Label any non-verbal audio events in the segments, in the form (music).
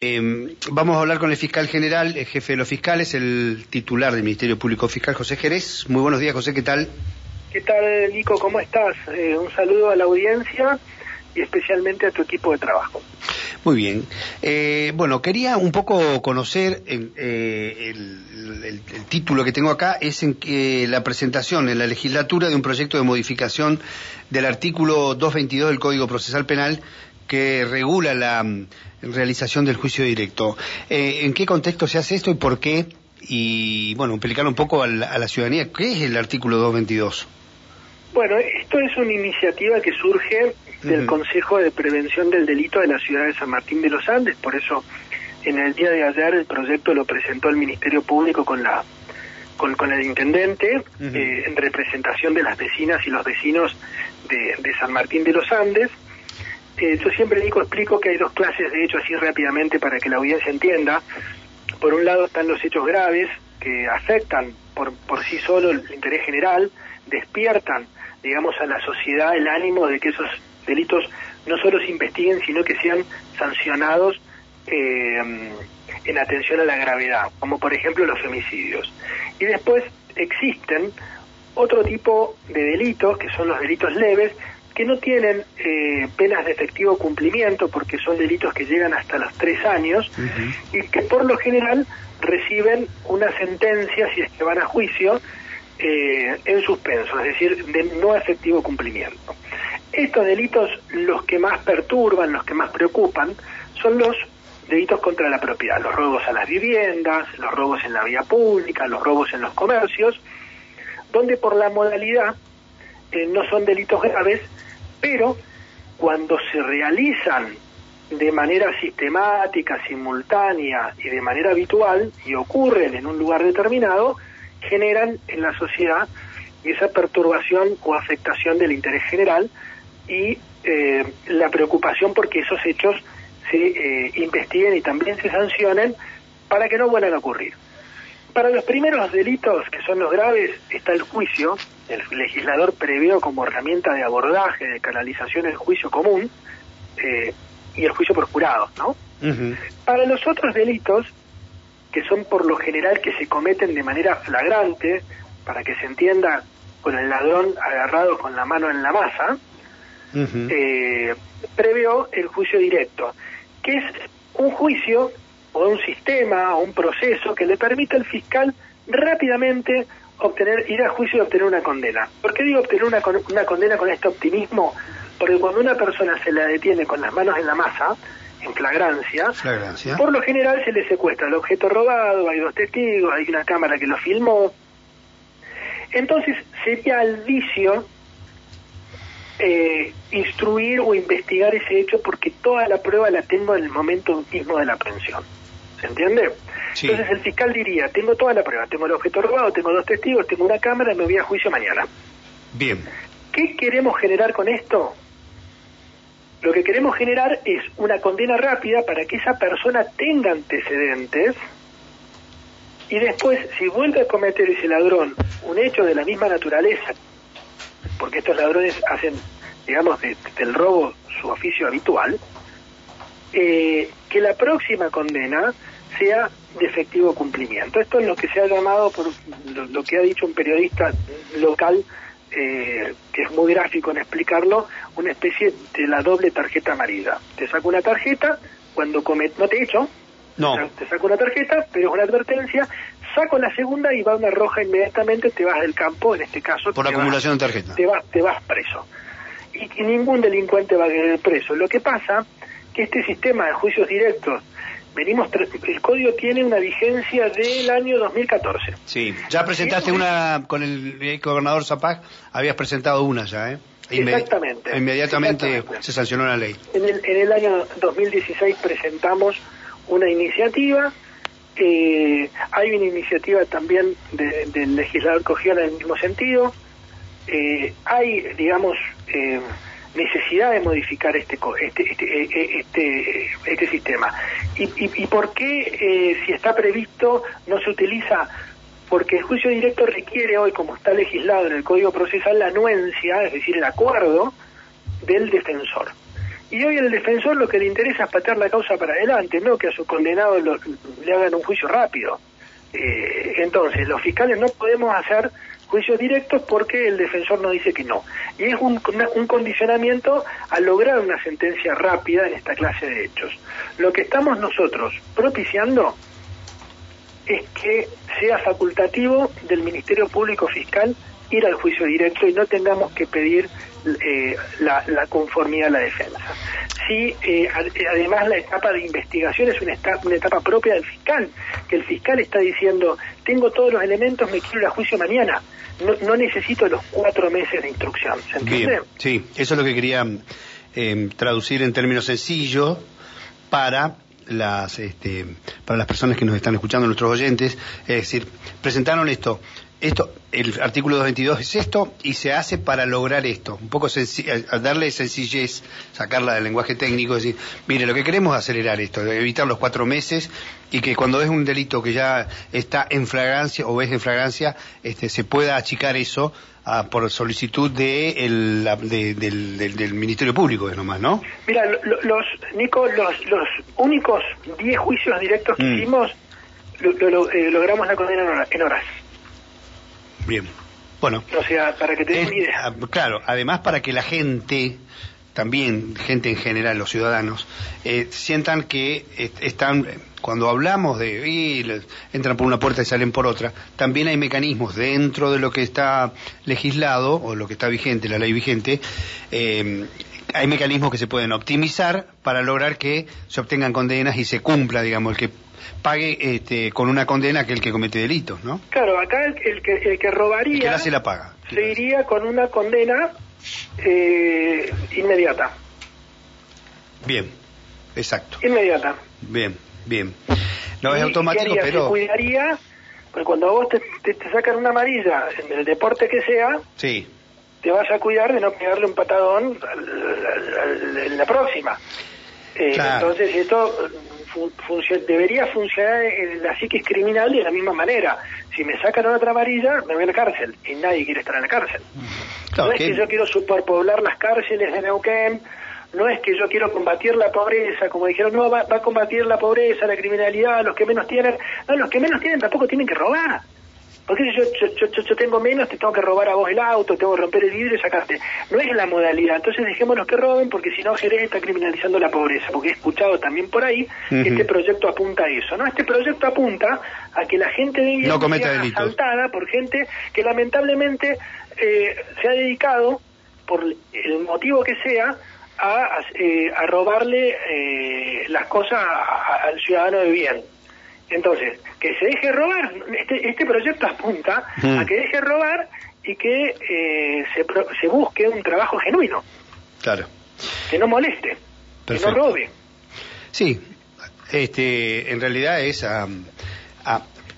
Eh, vamos a hablar con el fiscal general, el jefe de los fiscales, el titular del Ministerio Público Fiscal, José Jerez. Muy buenos días, José, ¿qué tal? ¿Qué tal, Nico? ¿Cómo estás? Eh, un saludo a la audiencia y especialmente a tu equipo de trabajo. Muy bien. Eh, bueno, quería un poco conocer eh, el, el, el, título que tengo acá, es en que la presentación en la legislatura de un proyecto de modificación del artículo 222 del Código Procesal Penal que regula la mm, realización del juicio directo. Eh, ¿En qué contexto se hace esto y por qué? Y, bueno, explicar un poco a la, a la ciudadanía, ¿qué es el artículo 222? Bueno, esto es una iniciativa que surge del uh -huh. Consejo de Prevención del Delito de la ciudad de San Martín de los Andes, por eso en el día de ayer el proyecto lo presentó el Ministerio Público con la con, con el intendente uh -huh. eh, en representación de las vecinas y los vecinos de, de San Martín de los Andes. Eh, yo siempre digo, explico que hay dos clases de hechos así rápidamente para que la audiencia entienda. Por un lado están los hechos graves que afectan por, por sí solo el interés general, despiertan, digamos, a la sociedad el ánimo de que esos delitos no solo se investiguen, sino que sean sancionados eh, en atención a la gravedad, como por ejemplo los femicidios. Y después existen otro tipo de delitos, que son los delitos leves, que no tienen eh, penas de efectivo cumplimiento porque son delitos que llegan hasta los tres años uh -huh. y que por lo general reciben una sentencia si es que van a juicio eh, en suspenso, es decir, de no efectivo cumplimiento. Estos delitos, los que más perturban, los que más preocupan, son los delitos contra la propiedad, los robos a las viviendas, los robos en la vía pública, los robos en los comercios, donde por la modalidad eh, no son delitos graves, pero cuando se realizan de manera sistemática, simultánea y de manera habitual y ocurren en un lugar determinado, generan en la sociedad esa perturbación o afectación del interés general y eh, la preocupación porque esos hechos se eh, investiguen y también se sancionen para que no vuelvan a ocurrir. Para los primeros delitos, que son los graves, está el juicio. El legislador previó como herramienta de abordaje, de canalización, el juicio común eh, y el juicio por jurado, ¿no? Uh -huh. Para los otros delitos, que son por lo general que se cometen de manera flagrante, para que se entienda con el ladrón agarrado con la mano en la masa, uh -huh. eh, previó el juicio directo, que es un juicio o un sistema o un proceso que le permite al fiscal rápidamente obtener ir a juicio y obtener una condena. ¿Por qué digo obtener una, una condena con este optimismo? Porque cuando una persona se la detiene con las manos en la masa, en flagrancia, flagrancia, por lo general se le secuestra el objeto robado, hay dos testigos, hay una cámara que lo filmó. Entonces sería el vicio eh, instruir o investigar ese hecho porque toda la prueba la tengo en el momento mismo de la aprehensión. ¿Se entiende? Sí. Entonces el fiscal diría, tengo toda la prueba, tengo el objeto robado, tengo dos testigos, tengo una cámara y me voy a juicio mañana. Bien. ¿Qué queremos generar con esto? Lo que queremos generar es una condena rápida para que esa persona tenga antecedentes y después, si vuelve a cometer ese ladrón un hecho de la misma naturaleza, porque estos ladrones hacen, digamos, de, del robo su oficio habitual, eh, que la próxima condena sea de efectivo cumplimiento. Esto es lo que se ha llamado, por lo, lo que ha dicho un periodista local, eh, que es muy gráfico en explicarlo, una especie de la doble tarjeta amarilla. Te saco una tarjeta, cuando comet no te he hecho, no. te saco una tarjeta, pero es una advertencia, saco la segunda y va una roja inmediatamente, te vas del campo, en este caso. Por acumulación vas, de tarjeta. Te vas, te vas preso. Y, y ningún delincuente va a quedar preso. Lo que pasa que este sistema de juicios directos venimos el código tiene una vigencia del año 2014. Sí, ya presentaste una con el gobernador Zapag, habías presentado una ya, ¿eh? Exactamente. Inmediatamente exactamente. se sancionó la ley. En el, en el año 2016 presentamos una iniciativa. Eh, hay una iniciativa también del de legislador Cogión en el mismo sentido. Eh, hay, digamos, eh, necesidad de modificar este este este este, este sistema. Y, y, y por qué eh, si está previsto no se utiliza porque el juicio directo requiere hoy como está legislado en el Código Procesal la anuencia es decir el acuerdo del defensor. Y hoy el defensor lo que le interesa es patear la causa para adelante, no que a su condenado le hagan un juicio rápido. Eh, entonces, los fiscales no podemos hacer juicios directos porque el defensor nos dice que no. Y es un, un, condicionamiento a lograr una sentencia rápida en esta clase de hechos. Lo que estamos nosotros propiciando es que sea facultativo del Ministerio Público Fiscal ir al juicio directo y no tengamos que pedir eh, la, conformidad a la defensa. Sí, eh, además la etapa de investigación es una etapa, una etapa propia del fiscal, que el fiscal está diciendo, tengo todos los elementos, me quiero ir a juicio mañana, no, necesito los cuatro meses de instrucción. ¿Se entiende? sí, eso es lo que quería eh, traducir en términos sencillos para las este, para las personas que nos están escuchando, nuestros oyentes, es decir, presentaron esto, esto, el artículo 222 es esto y se hace para lograr esto, un poco darle sencillez, sacarla del lenguaje técnico, decir, mire, lo que queremos es acelerar esto, evitar los cuatro meses y que cuando es un delito que ya está en fragancia o es en fragancia, este, se pueda achicar eso ah, por solicitud de el, del, Ministerio Público, es nomás, ¿no? Mira, los, Nico, los, los únicos 10 juicios directos que mm. hicimos, eh, logramos la condena en horas. Bien. Bueno. O sea, para que te idea. Ah, claro, además para que la gente, también gente en general, los ciudadanos, eh, sientan que están, cuando hablamos de, entran por una puerta y salen por otra, también hay mecanismos dentro de lo que está legislado o lo que está vigente, la ley vigente, eh, hay mecanismos que se pueden optimizar para lograr que se obtengan condenas y se cumpla, digamos, el que pague este, con una condena que el que comete delitos, ¿no? Claro, acá el, que, el que robaría... se la paga. Se iría con una condena eh, inmediata. Bien, exacto. Inmediata. Bien, bien. No es automático, pero... Se cuidaría, pues cuando vos te, te, sacan una amarilla en el deporte que sea... Sí te vas a cuidar de no pegarle un patadón en la próxima. Eh, entonces esto debería funcionar en la psiquis criminal de la misma manera. Si me sacan otra amarilla, me voy a la cárcel. Y nadie quiere estar en la cárcel. no es que... yo quiero superpoblar las cárceles de Neuquén, no es que yo quiero combatir la pobreza, como dijeron, no, va, va a combatir la pobreza, la criminalidad, los que menos tienen. No, los que menos tienen tampoco tienen que robar. Porque si yo, yo, yo, tengo menos, te tengo que robar a vos el auto, tengo que romper el vidrio y sacarte. No es la modalidad. Entonces dejémonos que roben, porque si no, Jerez está criminalizando la pobreza. Porque he escuchado también por ahí que este proyecto apunta a eso. No, este proyecto apunta a que la gente de no sea asaltada por gente que lamentablemente eh, se ha dedicado, por el motivo que sea, a, eh, a robarle eh, las cosas al ciudadano de bien. Entonces, que se deje robar, este, este proyecto (laughs) apunta a que deje robar y que eh, se, se busque un trabajo genuino. Claro. Que no moleste, que no robe. Sí, este, en realidad es a,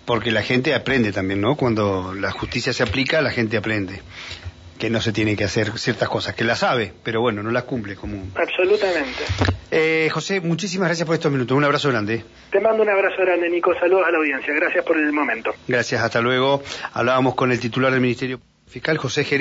porque la gente aprende también, ¿no? Cuando la justicia se aplica, la gente aprende que no se tiene que hacer ciertas cosas, que la sabe, pero bueno, no las cumple como... Absolutamente. Eh, José, muchísimas gracias por estos minutos. Un abrazo grande. Te mando un abrazo grande, Nico. Saludos a la audiencia. Gracias por el momento. Gracias, hasta luego. Hablábamos con el titular del Ministerio Fiscal, José Jerez.